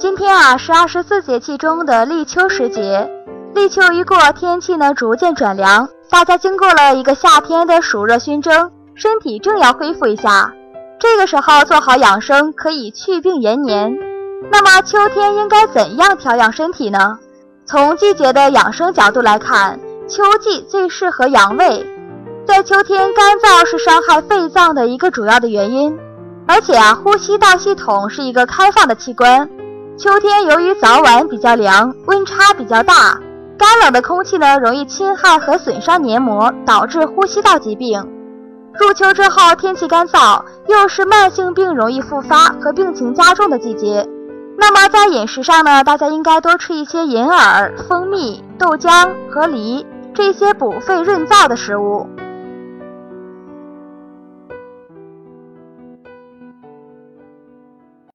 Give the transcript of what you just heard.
今天啊是二十四节气中的立秋时节，立秋一过，天气呢逐渐转凉，大家经过了一个夏天的暑热熏蒸，身体正要恢复一下，这个时候做好养生可以祛病延年。那么秋天应该怎样调养身体呢？从季节的养生角度来看，秋季最适合养胃。在秋天，干燥是伤害肺脏的一个主要的原因，而且啊，呼吸道系统是一个开放的器官。秋天由于早晚比较凉，温差比较大，干冷的空气呢容易侵害和损伤黏膜，导致呼吸道疾病。入秋之后，天气干燥，又是慢性病容易复发和病情加重的季节。那么在饮食上呢，大家应该多吃一些银耳、蜂蜜、豆浆和梨这些补肺润燥的食物。